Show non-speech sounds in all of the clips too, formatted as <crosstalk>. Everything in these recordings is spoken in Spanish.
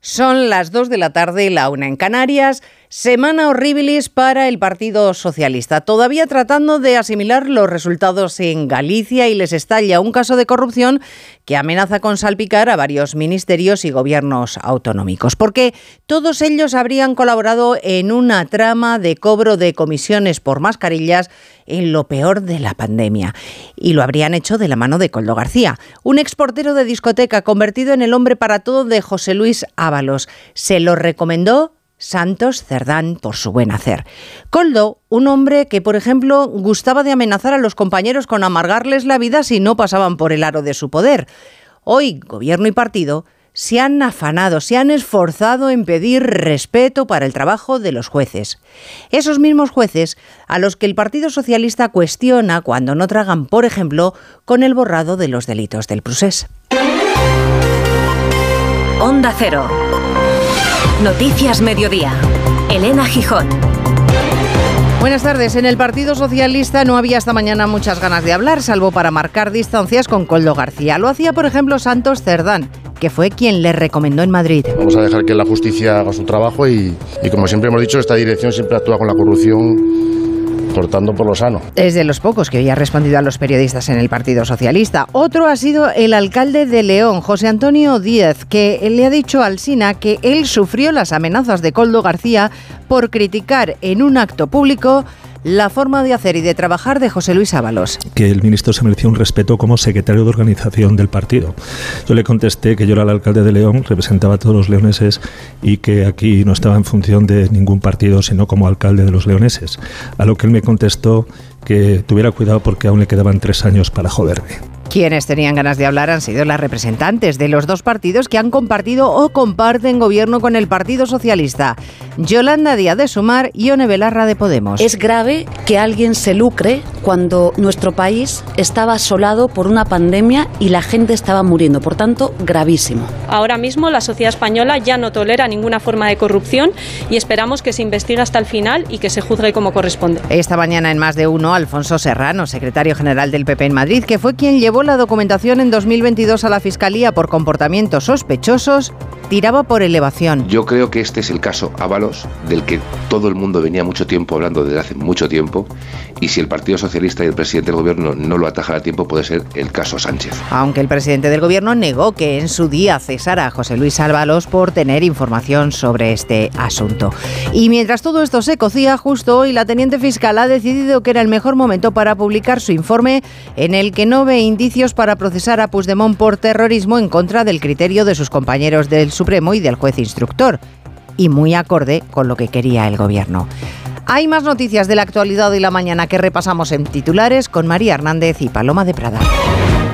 Son las 2 de la tarde, la una en Canarias. Semana horribilis para el Partido Socialista, todavía tratando de asimilar los resultados en Galicia y les estalla un caso de corrupción que amenaza con salpicar a varios ministerios y gobiernos autonómicos, porque todos ellos habrían colaborado en una trama de cobro de comisiones por mascarillas en lo peor de la pandemia. Y lo habrían hecho de la mano de Coldo García, un exportero de discoteca convertido en el hombre para todo de José Luis Ábalos. Se lo recomendó Santos Cerdán por su buen hacer. Coldo, un hombre que, por ejemplo, gustaba de amenazar a los compañeros con amargarles la vida si no pasaban por el aro de su poder. Hoy, gobierno y partido se han afanado, se han esforzado en pedir respeto para el trabajo de los jueces. Esos mismos jueces a los que el Partido Socialista cuestiona cuando no tragan, por ejemplo, con el borrado de los delitos del procés. Onda Cero. Noticias Mediodía. Elena Gijón. Buenas tardes. En el Partido Socialista no había esta mañana muchas ganas de hablar, salvo para marcar distancias con Coldo García. Lo hacía, por ejemplo, Santos Cerdán, que fue quien le recomendó en Madrid. Vamos a dejar que la justicia haga su trabajo y, y como siempre hemos dicho, esta dirección siempre actúa con la corrupción cortando por lo sano. Es de los pocos que hoy ha respondido a los periodistas en el Partido Socialista. Otro ha sido el alcalde de León, José Antonio Díez, que le ha dicho al SINA que él sufrió las amenazas de Coldo García por criticar en un acto público la forma de hacer y de trabajar de José Luis Ábalos. Que el ministro se merecía un respeto como secretario de organización del partido. Yo le contesté que yo era el alcalde de León, representaba a todos los leoneses y que aquí no estaba en función de ningún partido, sino como alcalde de los leoneses. A lo que él me contestó que tuviera cuidado porque aún le quedaban tres años para joderme. Quienes tenían ganas de hablar han sido las representantes de los dos partidos que han compartido o comparten gobierno con el Partido Socialista. Yolanda Díaz de Sumar y One Belarra de Podemos. Es grave que alguien se lucre cuando nuestro país estaba asolado por una pandemia y la gente estaba muriendo. Por tanto, gravísimo. Ahora mismo la sociedad española ya no tolera ninguna forma de corrupción y esperamos que se investigue hasta el final y que se juzgue como corresponde. Esta mañana en más de uno, Alfonso Serrano, secretario general del PP en Madrid, que fue quien llevó la documentación en 2022 a la Fiscalía por comportamientos sospechosos, tiraba por elevación. Yo creo que este es el caso Ábalos, del que todo el mundo venía mucho tiempo hablando desde hace mucho tiempo, y si el Partido Socialista y el presidente del gobierno no lo atajan a tiempo, puede ser el caso Sánchez. Aunque el presidente del gobierno negó que en su día cesara a José Luis Ábalos por tener información sobre este asunto. Y mientras todo esto se cocía, justo hoy la teniente fiscal ha decidido que era el mejor momento para publicar su informe en el que no ve indicios para procesar a Puigdemont por terrorismo en contra del criterio de sus compañeros del Supremo y del juez instructor, y muy acorde con lo que quería el gobierno. Hay más noticias de la actualidad de la mañana que repasamos en titulares con María Hernández y Paloma de Prada.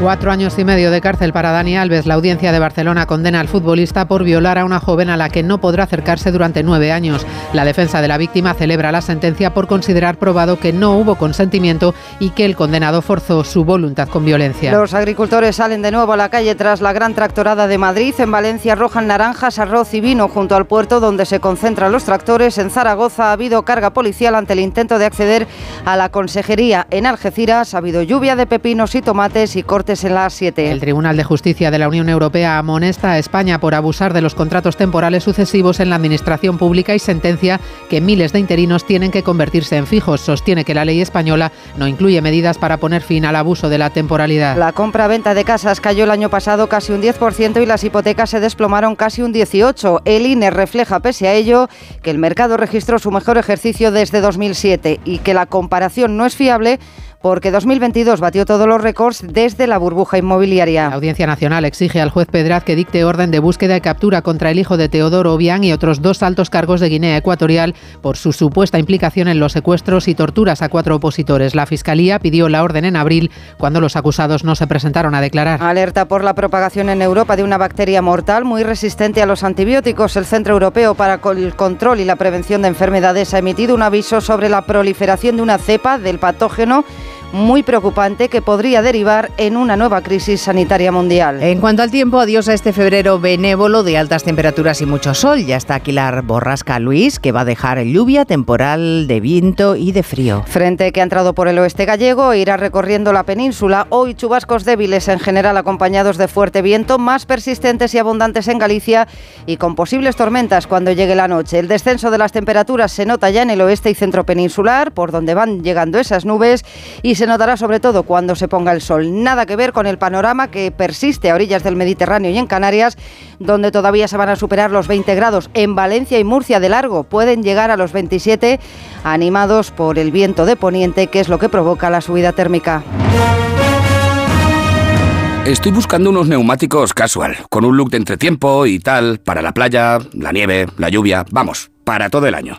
Cuatro años y medio de cárcel para Dani Alves. La audiencia de Barcelona condena al futbolista por violar a una joven a la que no podrá acercarse durante nueve años. La defensa de la víctima celebra la sentencia por considerar probado que no hubo consentimiento y que el condenado forzó su voluntad con violencia. Los agricultores salen de nuevo a la calle tras la gran tractorada de Madrid. En Valencia rojan naranjas, arroz y vino junto al puerto donde se concentran los tractores. En Zaragoza ha habido carga policial ante el intento de acceder a la consejería. En Algeciras ha habido lluvia de pepinos y tomates y cortes en la 7. El Tribunal de Justicia de la Unión Europea amonesta a España por abusar de los contratos temporales sucesivos en la administración pública y sentencia que miles de interinos tienen que convertirse en fijos. Sostiene que la ley española no incluye medidas para poner fin al abuso de la temporalidad. La compra-venta de casas cayó el año pasado casi un 10% y las hipotecas se desplomaron casi un 18%. El INE refleja, pese a ello, que el mercado registró su mejor ejercicio desde 2007 y que la comparación no es fiable porque 2022 batió todos los récords desde la burbuja inmobiliaria. La Audiencia Nacional exige al juez Pedraz que dicte orden de búsqueda y captura contra el hijo de Teodoro Obiang y otros dos altos cargos de Guinea Ecuatorial por su supuesta implicación en los secuestros y torturas a cuatro opositores. La Fiscalía pidió la orden en abril cuando los acusados no se presentaron a declarar. Alerta por la propagación en Europa de una bacteria mortal muy resistente a los antibióticos. El Centro Europeo para el Control y la Prevención de Enfermedades ha emitido un aviso sobre la proliferación de una cepa del patógeno muy preocupante que podría derivar en una nueva crisis sanitaria mundial. En cuanto al tiempo, adiós a este febrero benévolo de altas temperaturas y mucho sol. Ya está aquí la borrasca Luis, que va a dejar lluvia, temporal de viento y de frío. Frente que ha entrado por el oeste gallego irá recorriendo la península. Hoy chubascos débiles en general acompañados de fuerte viento, más persistentes y abundantes en Galicia y con posibles tormentas cuando llegue la noche. El descenso de las temperaturas se nota ya en el oeste y centro peninsular, por donde van llegando esas nubes, y se notará sobre todo cuando se ponga el sol. Nada que ver con el panorama que persiste a orillas del Mediterráneo y en Canarias, donde todavía se van a superar los 20 grados. En Valencia y Murcia de largo pueden llegar a los 27, animados por el viento de poniente, que es lo que provoca la subida térmica. Estoy buscando unos neumáticos casual, con un look de entretiempo y tal, para la playa, la nieve, la lluvia, vamos, para todo el año.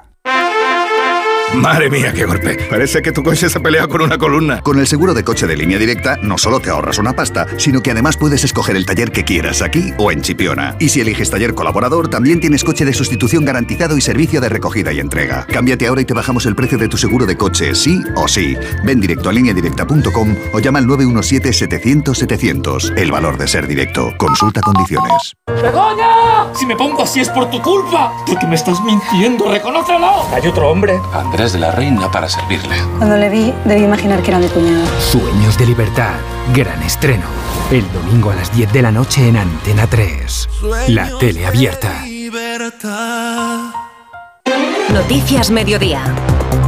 Madre mía, qué golpe. Parece que tu coche se pelea con una columna. Con el seguro de coche de línea directa, no solo te ahorras una pasta, sino que además puedes escoger el taller que quieras aquí o en Chipiona. Y si eliges taller colaborador, también tienes coche de sustitución garantizado y servicio de recogida y entrega. Cámbiate ahora y te bajamos el precio de tu seguro de coche, sí o sí. Ven directo a lineadirecta.com o llama al 917-700-700. El valor de ser directo. Consulta condiciones. ¡Begoña! Si me pongo así es por tu culpa. Porque me estás mintiendo, reconócelo. Hay otro hombre. Andrés de la Reina para servirle. Cuando le vi, debí imaginar que era mi cuñado. Sueños de libertad. Gran estreno. El domingo a las 10 de la noche en Antena 3. La tele abierta. Noticias Mediodía.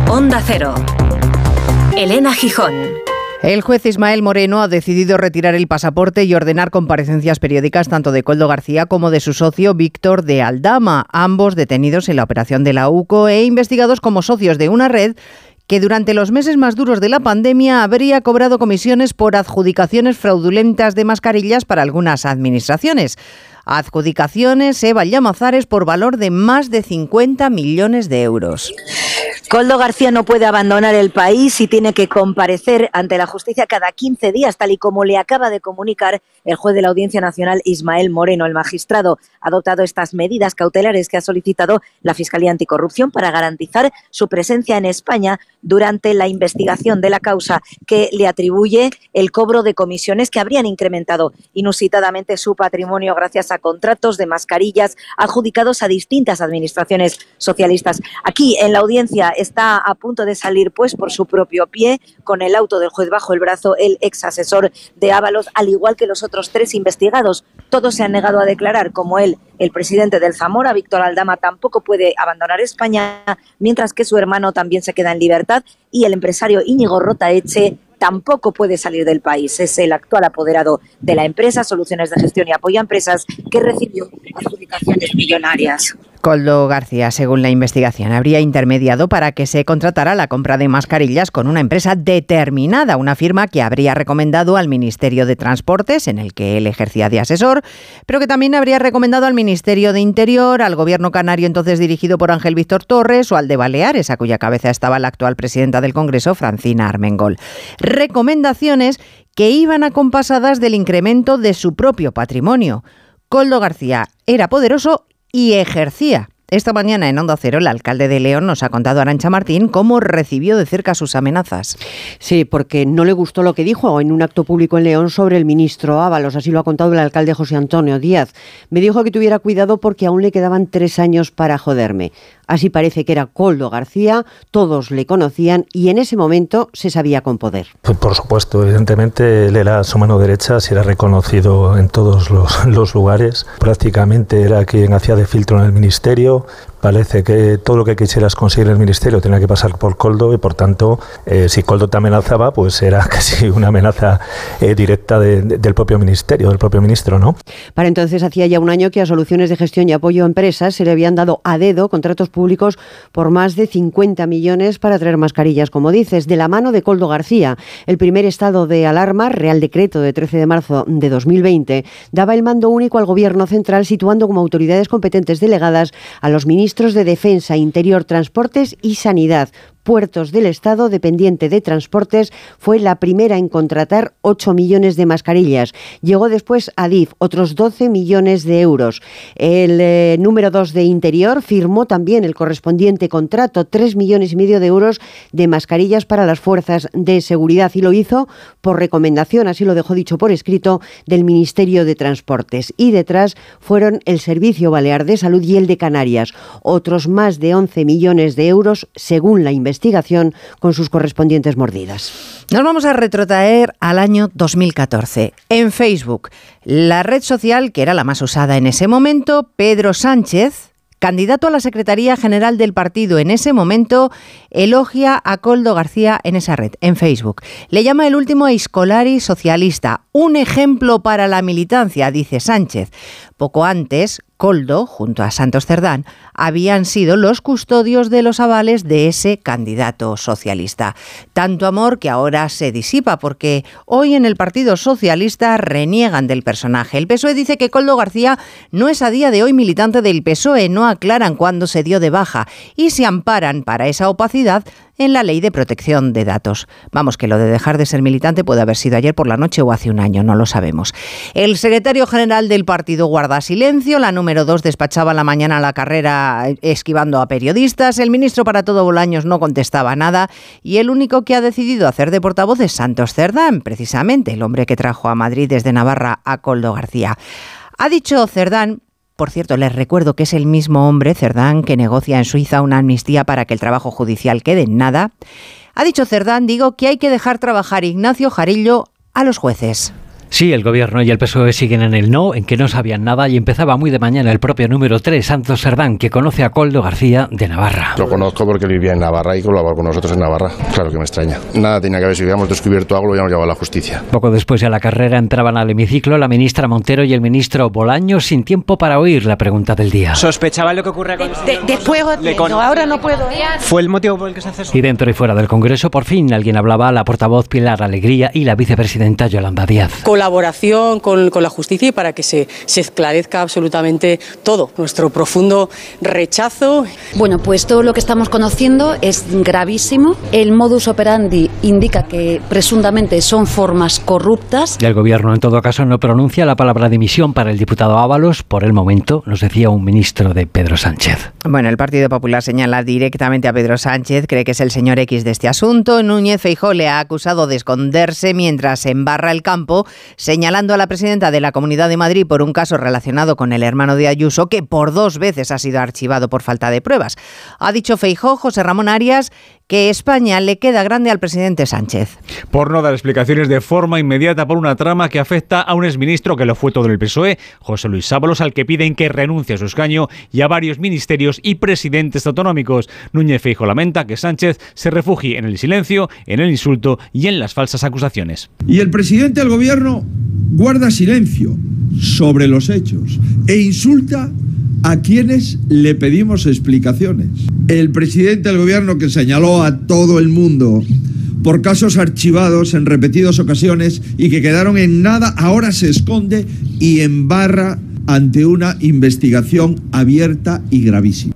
Onda Cero. Elena Gijón. El juez Ismael Moreno ha decidido retirar el pasaporte y ordenar comparecencias periódicas tanto de Coldo García como de su socio Víctor de Aldama, ambos detenidos en la operación de la UCO e investigados como socios de una red que durante los meses más duros de la pandemia habría cobrado comisiones por adjudicaciones fraudulentas de mascarillas para algunas administraciones. Adjudicaciones Eva Llamazares por valor de más de 50 millones de euros. Coldo García no puede abandonar el país y tiene que comparecer ante la justicia cada 15 días, tal y como le acaba de comunicar el juez de la Audiencia Nacional Ismael Moreno. El magistrado ha adoptado estas medidas cautelares que ha solicitado la Fiscalía Anticorrupción para garantizar su presencia en España durante la investigación de la causa que le atribuye el cobro de comisiones que habrían incrementado inusitadamente su patrimonio gracias a contratos de mascarillas adjudicados a distintas administraciones socialistas. Aquí en la audiencia está a punto de salir pues por su propio pie con el auto del juez bajo el brazo el ex asesor de Ábalos, al igual que los otros tres investigados. Todos se han negado a declarar como él. El presidente del Zamora, Víctor Aldama, tampoco puede abandonar España, mientras que su hermano también se queda en libertad y el empresario Íñigo Rotaeche tampoco puede salir del país. Es el actual apoderado de la empresa Soluciones de Gestión y Apoyo a Empresas que recibió adjudicaciones millonarias. Coldo García, según la investigación, habría intermediado para que se contratara la compra de mascarillas con una empresa determinada, una firma que habría recomendado al Ministerio de Transportes, en el que él ejercía de asesor, pero que también habría recomendado al Ministerio de Interior, al Gobierno canario entonces dirigido por Ángel Víctor Torres o al de Baleares, a cuya cabeza estaba la actual presidenta del Congreso, Francina Armengol. Recomendaciones que iban acompasadas del incremento de su propio patrimonio. Coldo García era poderoso y ejercía. Esta mañana en Onda Cero, el alcalde de León nos ha contado Arancha Martín cómo recibió de cerca sus amenazas. Sí, porque no le gustó lo que dijo en un acto público en León sobre el ministro Ábalos. Así lo ha contado el alcalde José Antonio Díaz. Me dijo que tuviera cuidado porque aún le quedaban tres años para joderme. Así parece que era Coldo García, todos le conocían y en ese momento se sabía con poder. Pues por supuesto, evidentemente él era su mano derecha, se era reconocido en todos los, <laughs> los lugares. Prácticamente era quien hacía de filtro en el ministerio, Parece que todo lo que quisieras conseguir en el ministerio tenía que pasar por Coldo y por tanto, eh, si Coldo te amenazaba, pues era <laughs> casi una amenaza eh, directa del propio ministerio, del propio ministro, ¿no? Para entonces hacía ya un año que a soluciones de gestión y apoyo a empresas se le habían dado a dedo contratos públicos por más de 50 millones para traer mascarillas, como dices, de la mano de Coldo García. El primer estado de alarma, Real Decreto de 13 de marzo de 2020, daba el mando único al Gobierno central, situando como autoridades competentes delegadas a los ministros de Defensa, Interior, Transportes y Sanidad, Puertos del Estado, dependiente de Transportes, fue la primera en contratar 8 millones de mascarillas. Llegó después Adif, otros 12 millones de euros. El eh, número 2 de Interior firmó también el correspondiente contrato, 3 millones y medio de euros de mascarillas para las fuerzas de seguridad y lo hizo por recomendación, así lo dejó dicho por escrito, del Ministerio de Transportes. Y detrás fueron el Servicio Balear de Salud y el de Canarias, otros más de 11 millones de euros según la investigación investigación con sus correspondientes mordidas. Nos vamos a retrotraer al año 2014. En Facebook, la red social que era la más usada en ese momento, Pedro Sánchez, candidato a la Secretaría General del partido en ese momento, elogia a Coldo García en esa red, en Facebook. Le llama el último escolari socialista, un ejemplo para la militancia, dice Sánchez. Poco antes, Coldo, junto a Santos Cerdán, habían sido los custodios de los avales de ese candidato socialista. Tanto amor que ahora se disipa porque hoy en el Partido Socialista reniegan del personaje. El PSOE dice que Coldo García no es a día de hoy militante del PSOE, no aclaran cuándo se dio de baja y se amparan para esa opacidad en la ley de protección de datos. Vamos, que lo de dejar de ser militante puede haber sido ayer por la noche o hace un año, no lo sabemos. El secretario general del partido guarda silencio, la número dos despachaba la mañana la carrera esquivando a periodistas, el ministro para todo Bolaños no contestaba nada y el único que ha decidido hacer de portavoz es Santos Cerdán, precisamente el hombre que trajo a Madrid desde Navarra a Coldo García. Ha dicho Cerdán por cierto, les recuerdo que es el mismo hombre, Cerdán, que negocia en Suiza una amnistía para que el trabajo judicial quede en nada. Ha dicho Cerdán, digo, que hay que dejar trabajar Ignacio Jarillo a los jueces. Sí, el gobierno y el PSOE siguen en el no, en que no sabían nada y empezaba muy de mañana el propio número 3, Santos Serdán, que conoce a Coldo García de Navarra. Lo conozco porque vivía en Navarra y colaboró con nosotros en Navarra. Claro que me extraña. Nada tenía que ver, si hubiéramos descubierto algo lo hubiéramos llevado a la justicia. Poco después de la carrera entraban al hemiciclo la ministra Montero y el ministro Bolaños sin tiempo para oír la pregunta del día. ¿Sospechaba lo que ocurre con de, Después, ahora no puedo. ¿Fue el motivo por el que se hace Y dentro y fuera del Congreso, por fin alguien hablaba, la portavoz Pilar Alegría y la vicepresidenta Yolanda Díaz. Colaboración con, la justicia y para que se, se esclarezca absolutamente todo. Nuestro profundo rechazo. Bueno, pues todo lo que estamos conociendo es gravísimo. El modus operandi indica que presuntamente son formas corruptas. Y el gobierno, en todo caso, no pronuncia la palabra dimisión para el diputado Ábalos. Por el momento, nos decía un ministro de Pedro Sánchez. Bueno, el Partido Popular señala directamente a Pedro Sánchez, cree que es el señor X de este asunto. Núñez Feijó le ha acusado de esconderse mientras embarra el campo, señalando a la presidenta de la Comunidad de Madrid por un caso relacionado con el hermano de Ayuso, que por dos veces ha sido archivado por falta de pruebas. Ha dicho Feijó, José Ramón Arias, que España le queda grande al presidente Sánchez. Por no dar explicaciones de forma inmediata por una trama que afecta a un exministro que lo fue todo el PSOE, José Luis Sábalos, al que piden que renuncie a su escaño y a varios ministerios y presidentes autonómicos. Núñez Feijo lamenta que Sánchez se refugie en el silencio, en el insulto y en las falsas acusaciones. Y el presidente del gobierno guarda silencio sobre los hechos e insulta a quienes le pedimos explicaciones. El presidente del gobierno que señaló a todo el mundo por casos archivados en repetidas ocasiones y que quedaron en nada, ahora se esconde y embarra ante una investigación abierta y gravísima.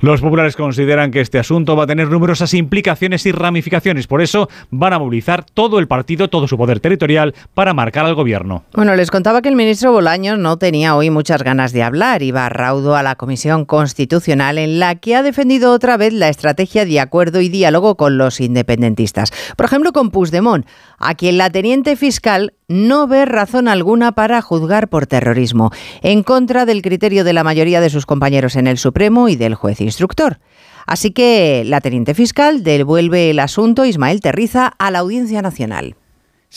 Los populares consideran que este asunto va a tener numerosas implicaciones y ramificaciones. Por eso van a movilizar todo el partido, todo su poder territorial para marcar al gobierno. Bueno, les contaba que el ministro Bolaños no tenía hoy muchas ganas de hablar. Iba raudo a la Comisión Constitucional en la que ha defendido otra vez la estrategia de acuerdo y diálogo con los independentistas. Por ejemplo, con Puigdemont, a quien la teniente fiscal no ve razón alguna para juzgar por terrorismo, en contra del criterio de la mayoría de sus compañeros en el Supremo y del juez instructor. Así que la teniente fiscal devuelve el asunto Ismael Terriza a la Audiencia Nacional.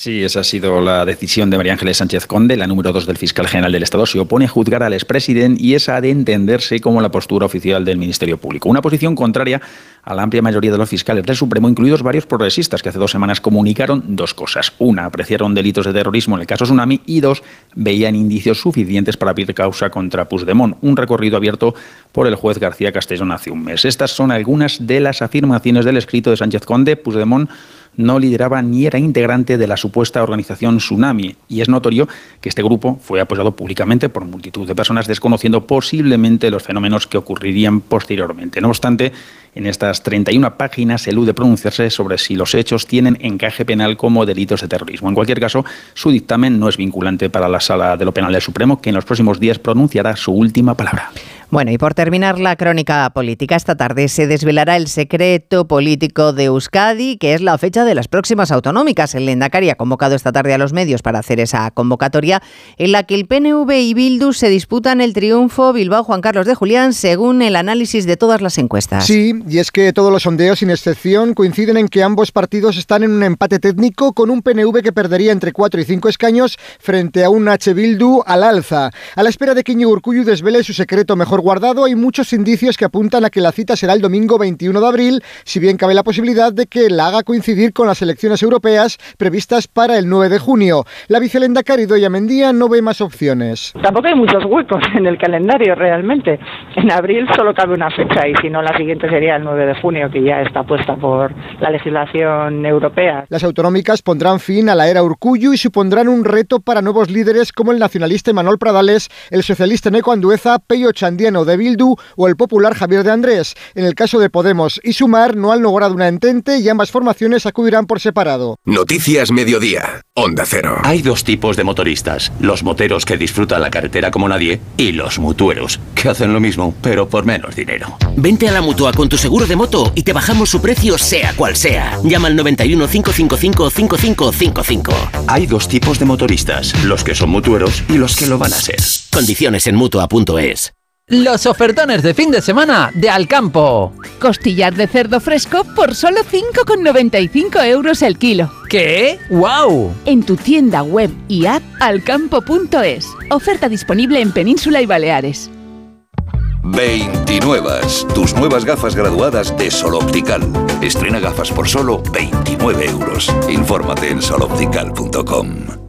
Sí, esa ha sido la decisión de María Ángeles Sánchez Conde, la número dos del fiscal general del Estado. Se opone a juzgar al expresidente y esa ha de entenderse como la postura oficial del Ministerio Público. Una posición contraria a la amplia mayoría de los fiscales del Supremo, incluidos varios progresistas que hace dos semanas comunicaron dos cosas. Una, apreciaron delitos de terrorismo en el caso Tsunami y dos, veían indicios suficientes para abrir causa contra Puigdemont. Un recorrido abierto por el juez García Castellón hace un mes. Estas son algunas de las afirmaciones del escrito de Sánchez Conde. Puigdemont no lideraba ni era integrante de la supuesta organización Tsunami. Y es notorio que este grupo fue apoyado públicamente por multitud de personas desconociendo posiblemente los fenómenos que ocurrirían posteriormente. No obstante, en estas 31 páginas elude pronunciarse sobre si los hechos tienen encaje penal como delitos de terrorismo. En cualquier caso, su dictamen no es vinculante para la Sala de lo Penal del Supremo, que en los próximos días pronunciará su última palabra. Bueno, y por terminar la crónica política, esta tarde se desvelará el secreto político de Euskadi, que es la fecha de las próximas autonómicas. El Lendakari ha convocado esta tarde a los medios para hacer esa convocatoria en la que el PNV y Bildu se disputan el triunfo Bilbao Juan Carlos de Julián, según el análisis de todas las encuestas. Sí, y es que todos los sondeos, sin excepción, coinciden en que ambos partidos están en un empate técnico con un PNV que perdería entre 4 y 5 escaños frente a un H. Bildu al alza. A la espera de que Urkullu desvele su secreto mejor guardado, hay muchos indicios que apuntan a que la cita será el domingo 21 de abril, si bien cabe la posibilidad de que la haga coincidir con las elecciones europeas previstas para el 9 de junio. La vicelenda Caridoya Mendía no ve más opciones. Tampoco hay muchos huecos en el calendario realmente. En abril solo cabe una fecha y si no la siguiente sería el 9 de junio, que ya está puesta por la legislación europea. Las autonómicas pondrán fin a la era Urcullu y supondrán un reto para nuevos líderes como el nacionalista Manuel Pradales, el socialista Neco Andueza, Peyo Chandiano de Bildu o el popular Javier de Andrés. En el caso de Podemos y Sumar no han logrado una entente y ambas formaciones acudirán por separado. Noticias Mediodía. Onda Cero. Hay dos tipos de motoristas. Los moteros que disfrutan la carretera como nadie y los mutueros, que hacen lo mismo, pero por menos dinero. Vente a la Mutua con tu seguro de moto y te bajamos su precio sea cual sea. Llama al 91 555 5555. Hay dos tipos de motoristas, los que son mutueros y los que lo van a ser. Condiciones en Mutua.es. Los ofertones de fin de semana de Alcampo. Costillar de cerdo fresco por solo 5,95 euros el kilo. ¿Qué? ¡Wow! En tu tienda web y app alcampo.es. Oferta disponible en Península y Baleares. 29. Tus nuevas gafas graduadas de Sol Optical. Estrena gafas por solo 29 euros. Infórmate en soloptical.com.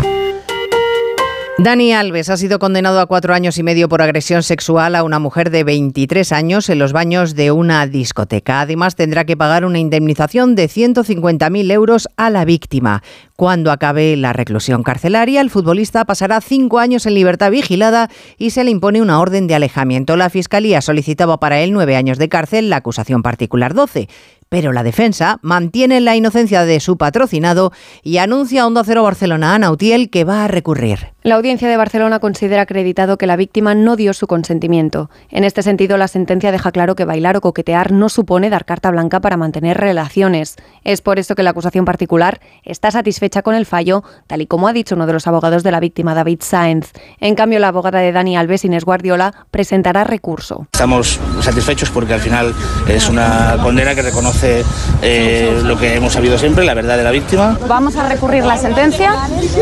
Dani Alves ha sido condenado a cuatro años y medio por agresión sexual a una mujer de 23 años en los baños de una discoteca. Además, tendrá que pagar una indemnización de 150.000 euros a la víctima. Cuando acabe la reclusión carcelaria, el futbolista pasará cinco años en libertad vigilada y se le impone una orden de alejamiento. La Fiscalía solicitaba para él nueve años de cárcel, la acusación particular 12 pero la defensa mantiene la inocencia de su patrocinado y anuncia a Onda Cero Barcelona a Nautiel que va a recurrir. La audiencia de Barcelona considera acreditado que la víctima no dio su consentimiento. En este sentido, la sentencia deja claro que bailar o coquetear no supone dar carta blanca para mantener relaciones. Es por eso que la acusación particular está satisfecha con el fallo, tal y como ha dicho uno de los abogados de la víctima, David Sáenz. En cambio, la abogada de Dani Alves, Inés Guardiola, presentará recurso. Estamos satisfechos porque al final es una condena que reconoce eh, lo que hemos sabido siempre, la verdad de la víctima. Vamos a recurrir la sentencia,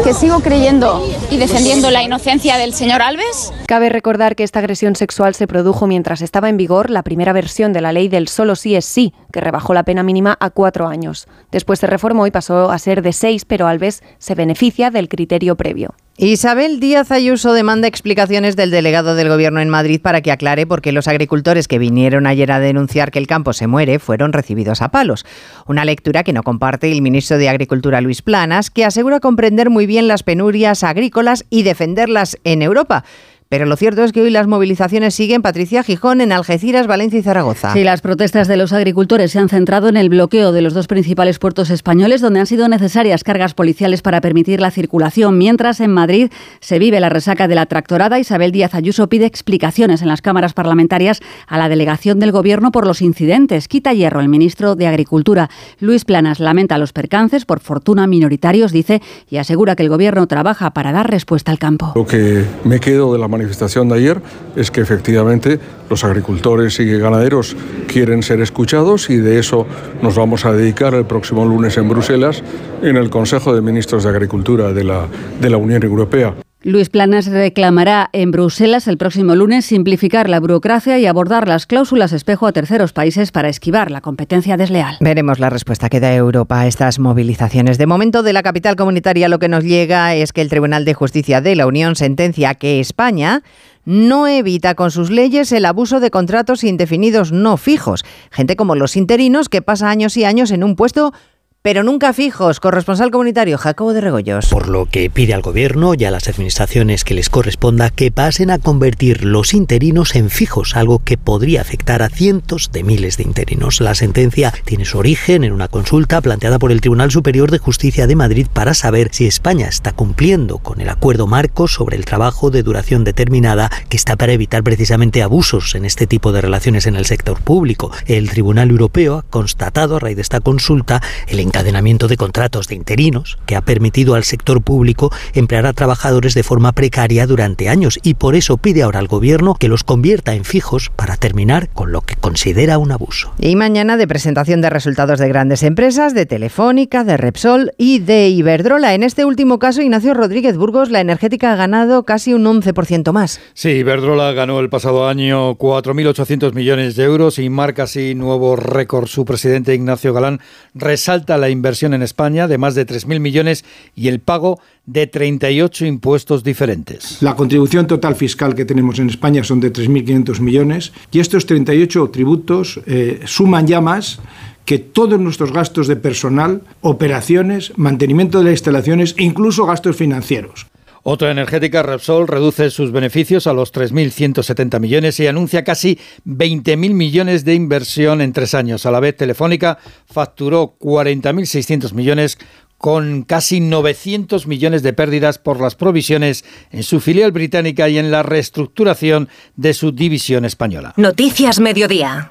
que sigo creyendo y defendiendo la inocencia del señor Alves. Cabe recordar que esta agresión sexual se produjo mientras estaba en vigor la primera versión de la ley del solo sí es sí, que rebajó la pena mínima a cuatro años. Después se reformó y pasó a ser de seis, pero Alves se beneficia del criterio previo. Isabel Díaz Ayuso demanda explicaciones del delegado del Gobierno en Madrid para que aclare por qué los agricultores que vinieron ayer a denunciar que el campo se muere fueron recibidos a palos. Una lectura que no comparte el ministro de Agricultura Luis Planas, que asegura comprender muy bien las penurias agrícolas y defenderlas en Europa pero lo cierto es que hoy las movilizaciones siguen, Patricia Gijón, en Algeciras, Valencia y Zaragoza. Sí, las protestas de los agricultores se han centrado en el bloqueo de los dos principales puertos españoles, donde han sido necesarias cargas policiales para permitir la circulación, mientras en Madrid se vive la resaca de la tractorada. Isabel Díaz Ayuso pide explicaciones en las cámaras parlamentarias a la delegación del Gobierno por los incidentes. Quita hierro el ministro de Agricultura. Luis Planas lamenta los percances, por fortuna minoritarios, dice, y asegura que el Gobierno trabaja para dar respuesta al campo. Lo que me quedo de la manifestación de ayer es que efectivamente los agricultores y ganaderos quieren ser escuchados y de eso nos vamos a dedicar el próximo lunes en Bruselas en el Consejo de Ministros de Agricultura de la, de la Unión Europea. Luis Planas reclamará en Bruselas el próximo lunes simplificar la burocracia y abordar las cláusulas espejo a terceros países para esquivar la competencia desleal. Veremos la respuesta que da Europa a estas movilizaciones. De momento, de la capital comunitaria lo que nos llega es que el Tribunal de Justicia de la Unión sentencia que España no evita con sus leyes el abuso de contratos indefinidos no fijos. Gente como los interinos que pasa años y años en un puesto pero nunca fijos. Corresponsal comunitario Jacobo de Regoyos. Por lo que pide al gobierno y a las administraciones que les corresponda que pasen a convertir los interinos en fijos, algo que podría afectar a cientos de miles de interinos. La sentencia tiene su origen en una consulta planteada por el Tribunal Superior de Justicia de Madrid para saber si España está cumpliendo con el acuerdo marco sobre el trabajo de duración determinada que está para evitar precisamente abusos en este tipo de relaciones en el sector público. El Tribunal Europeo ha constatado a raíz de esta consulta el encadenamiento de contratos de interinos que ha permitido al sector público emplear a trabajadores de forma precaria durante años y por eso pide ahora al gobierno que los convierta en fijos para terminar con lo que considera un abuso. Y mañana de presentación de resultados de grandes empresas, de Telefónica, de Repsol y de Iberdrola. En este último caso, Ignacio Rodríguez Burgos, la energética ha ganado casi un 11% más. Sí, Iberdrola ganó el pasado año 4.800 millones de euros y marca así nuevo récord. Su presidente Ignacio Galán resalta la inversión en España de más de 3.000 millones y el pago de 38 impuestos diferentes. La contribución total fiscal que tenemos en España son de 3.500 millones y estos 38 tributos eh, suman ya más que todos nuestros gastos de personal, operaciones, mantenimiento de las instalaciones e incluso gastos financieros. Otra energética, Repsol, reduce sus beneficios a los 3.170 millones y anuncia casi 20.000 millones de inversión en tres años. A la vez, Telefónica facturó 40.600 millones con casi 900 millones de pérdidas por las provisiones en su filial británica y en la reestructuración de su división española. Noticias Mediodía.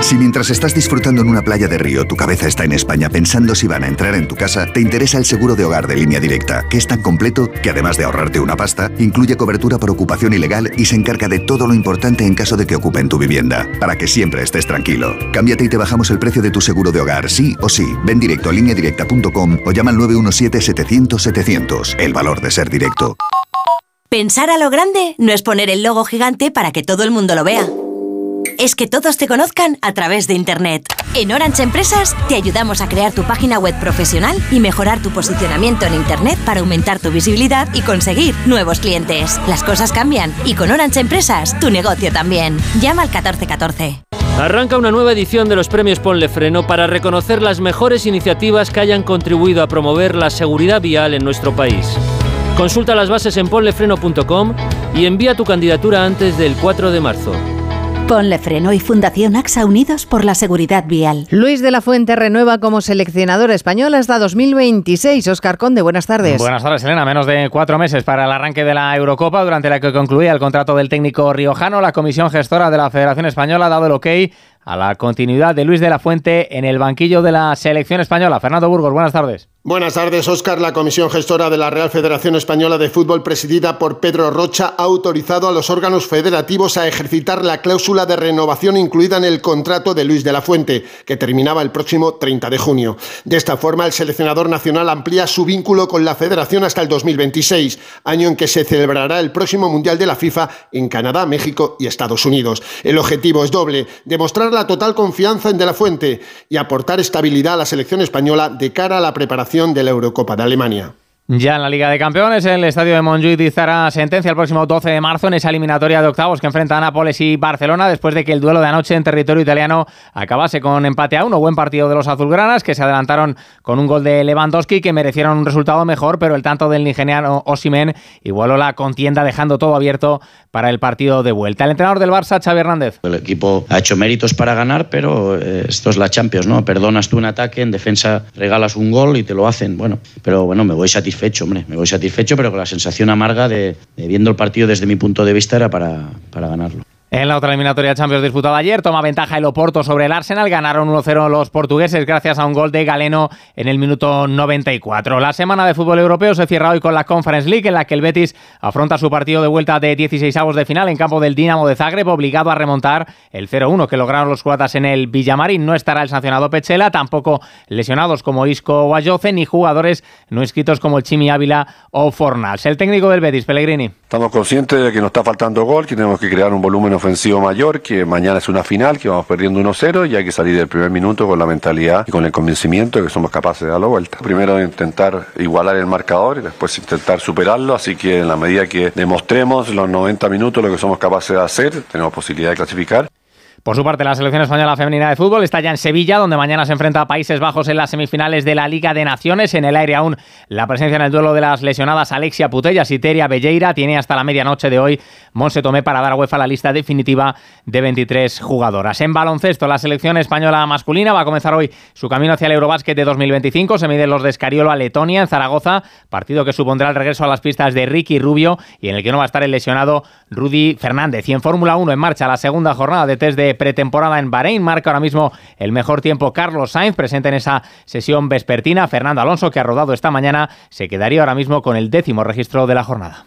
Si mientras estás disfrutando en una playa de río tu cabeza está en España pensando si van a entrar en tu casa, te interesa el seguro de hogar de línea directa, que es tan completo que además de ahorrarte una pasta, incluye cobertura por ocupación ilegal y se encarga de todo lo importante en caso de que ocupen tu vivienda, para que siempre estés tranquilo. Cámbiate y te bajamos el precio de tu seguro de hogar, sí o sí. Ven directo a lineadirecta.com o llama al 917-700-700. El valor de ser directo. Pensar a lo grande no es poner el logo gigante para que todo el mundo lo vea es que todos te conozcan a través de Internet. En Orange Empresas te ayudamos a crear tu página web profesional y mejorar tu posicionamiento en Internet para aumentar tu visibilidad y conseguir nuevos clientes. Las cosas cambian y con Orange Empresas tu negocio también. Llama al 1414. Arranca una nueva edición de los premios Ponle Freno para reconocer las mejores iniciativas que hayan contribuido a promover la seguridad vial en nuestro país. Consulta las bases en ponlefreno.com y envía tu candidatura antes del 4 de marzo. Ponle Freno y Fundación AXA Unidos por la Seguridad Vial. Luis de la Fuente renueva como seleccionador español hasta 2026. Oscar Conde, buenas tardes. Buenas tardes, Elena. Menos de cuatro meses para el arranque de la Eurocopa, durante la que concluía el contrato del técnico riojano. La comisión gestora de la Federación Española ha dado el ok a la continuidad de Luis de la Fuente en el banquillo de la selección española. Fernando Burgos, buenas tardes. Buenas tardes, Óscar. La Comisión Gestora de la Real Federación Española de Fútbol, presidida por Pedro Rocha, ha autorizado a los órganos federativos a ejercitar la cláusula de renovación incluida en el contrato de Luis de la Fuente, que terminaba el próximo 30 de junio. De esta forma, el seleccionador nacional amplía su vínculo con la Federación hasta el 2026, año en que se celebrará el próximo Mundial de la FIFA en Canadá, México y Estados Unidos. El objetivo es doble, demostrar la total confianza en De la Fuente y aportar estabilidad a la selección española de cara a la preparación de la Eurocopa de Alemania. Ya en la Liga de Campeones, el estadio de Montjuic dictará sentencia el próximo 12 de marzo en esa eliminatoria de octavos que enfrenta a Nápoles y Barcelona después de que el duelo de anoche en territorio italiano acabase con empate a uno. Buen partido de los azulgranas que se adelantaron con un gol de Lewandowski que merecieron un resultado mejor, pero el tanto del nigeriano Osimen igualó la contienda dejando todo abierto para el partido de vuelta. El entrenador del Barça, Xavi Hernández. El equipo ha hecho méritos para ganar, pero eh, esto es la Champions, ¿no? Perdonas tú un ataque, en defensa regalas un gol y te lo hacen. Bueno, pero bueno, me voy satisfecho satisfecho, hombre, me voy satisfecho, pero con la sensación amarga de, de viendo el partido desde mi punto de vista era para, para ganarlo. En la otra eliminatoria Champions disputada ayer, toma ventaja el Oporto sobre el Arsenal. Ganaron 1-0 los portugueses gracias a un gol de Galeno en el minuto 94. La semana de fútbol europeo se cierra hoy con la Conference League, en la que el Betis afronta su partido de vuelta de 16 avos de final en campo del Dinamo de Zagreb, obligado a remontar el 0-1 que lograron los croatas en el Villamarín. No estará el sancionado Pechela, tampoco lesionados como Isco o Ayoce, ni jugadores no inscritos como el Chimi Ávila o Fornals. El técnico del Betis, Pellegrini. Estamos conscientes de que nos está faltando gol, que tenemos que crear un volumen mayor, que mañana es una final, que vamos perdiendo 1-0 y hay que salir del primer minuto con la mentalidad y con el convencimiento de que somos capaces de dar la vuelta. Primero intentar igualar el marcador y después intentar superarlo, así que en la medida que demostremos los 90 minutos lo que somos capaces de hacer, tenemos posibilidad de clasificar. Por su parte, la selección española femenina de fútbol está ya en Sevilla, donde mañana se enfrenta a Países Bajos en las semifinales de la Liga de Naciones. En el aire aún la presencia en el duelo de las lesionadas Alexia Putellas y Teria Belleira. Tiene hasta la medianoche de hoy Monse Tomé para dar a UEFA la lista definitiva de 23 jugadoras. En baloncesto, la selección española masculina va a comenzar hoy su camino hacia el Eurobásquet de 2025. Se miden los de Escariolo a Letonia en Zaragoza, partido que supondrá el regreso a las pistas de Ricky Rubio y en el que no va a estar el lesionado Rudy Fernández. Y en Fórmula 1 en marcha la segunda jornada de test de pretemporada en Bahrein. Marca ahora mismo el mejor tiempo Carlos Sainz, presente en esa sesión vespertina. Fernando Alonso, que ha rodado esta mañana, se quedaría ahora mismo con el décimo registro de la jornada.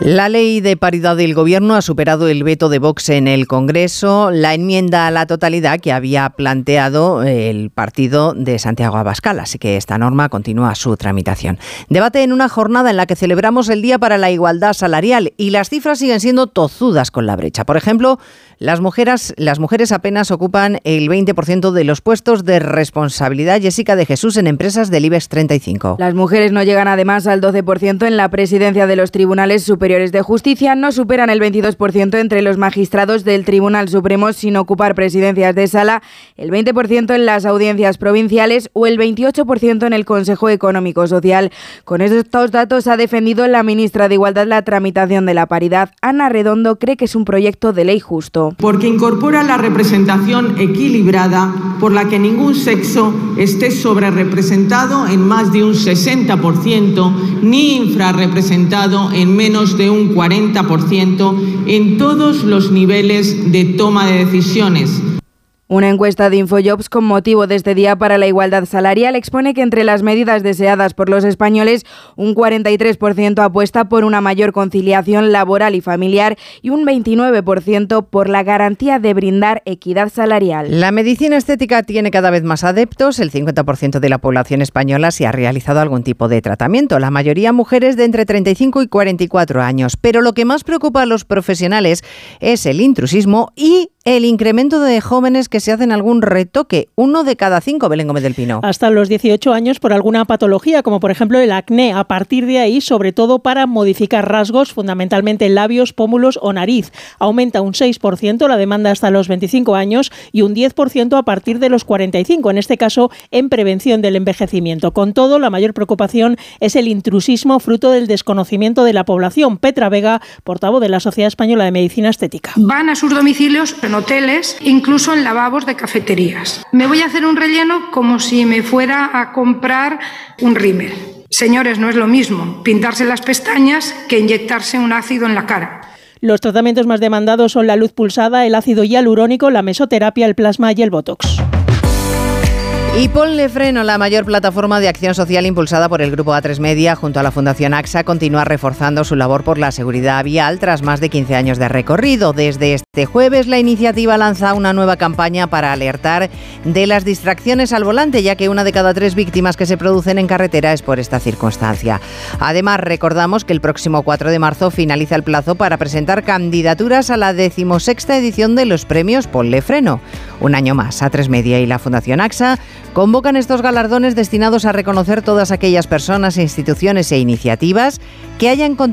La ley de paridad del Gobierno ha superado el veto de Vox en el Congreso, la enmienda a la totalidad que había planteado el partido de Santiago Abascal, así que esta norma continúa su tramitación. Debate en una jornada en la que celebramos el Día para la Igualdad Salarial y las cifras siguen siendo tozudas con la brecha. Por ejemplo, las mujeres, las mujeres apenas ocupan el 20% de los puestos de responsabilidad, Jessica de Jesús, en empresas del IBEX 35. Las mujeres no llegan además al 12% en la presidencia de los tribunales superiores de justicia, no superan el 22% entre los magistrados del Tribunal Supremo sin ocupar presidencias de sala, el 20% en las audiencias provinciales o el 28% en el Consejo Económico Social. Con estos datos ha defendido la ministra de Igualdad la tramitación de la paridad. Ana Redondo cree que es un proyecto de ley justo. Porque incorpora la representación equilibrada por la que ningún sexo esté sobrerepresentado en más de un 60% ni infrarrepresentado en menos de un 40% en todos los niveles de toma de decisiones. Una encuesta de Infojobs con motivo de este Día para la Igualdad Salarial expone que entre las medidas deseadas por los españoles, un 43% apuesta por una mayor conciliación laboral y familiar y un 29% por la garantía de brindar equidad salarial. La medicina estética tiene cada vez más adeptos. El 50% de la población española se ha realizado algún tipo de tratamiento, la mayoría mujeres de entre 35 y 44 años. Pero lo que más preocupa a los profesionales es el intrusismo y el incremento de jóvenes que se hacen algún retoque. Uno de cada cinco, Belén Gómez del Pino. Hasta los 18 años por alguna patología, como por ejemplo el acné. A partir de ahí, sobre todo para modificar rasgos, fundamentalmente labios, pómulos o nariz. Aumenta un 6% la demanda hasta los 25 años y un 10% a partir de los 45, en este caso en prevención del envejecimiento. Con todo, la mayor preocupación es el intrusismo fruto del desconocimiento de la población. Petra Vega, portavoz de la Sociedad Española de Medicina Estética. Van a sus domicilios en hoteles, incluso en lavabos de cafeterías. Me voy a hacer un relleno como si me fuera a comprar un rímel. Señores, no es lo mismo pintarse las pestañas que inyectarse un ácido en la cara. Los tratamientos más demandados son la luz pulsada, el ácido hialurónico, la mesoterapia, el plasma y el botox. Y Ponle Freno, la mayor plataforma de acción social impulsada por el Grupo A3 Media junto a la Fundación AXA, continúa reforzando su labor por la seguridad vial tras más de 15 años de recorrido. Desde este jueves, la iniciativa lanza una nueva campaña para alertar de las distracciones al volante, ya que una de cada tres víctimas que se producen en carretera es por esta circunstancia. Además, recordamos que el próximo 4 de marzo finaliza el plazo para presentar candidaturas a la decimosexta edición de los premios Ponle Freno. Un año más, A3 Media y la Fundación AXA convocan estos galardones destinados a reconocer todas aquellas personas, instituciones e iniciativas que hayan contribuido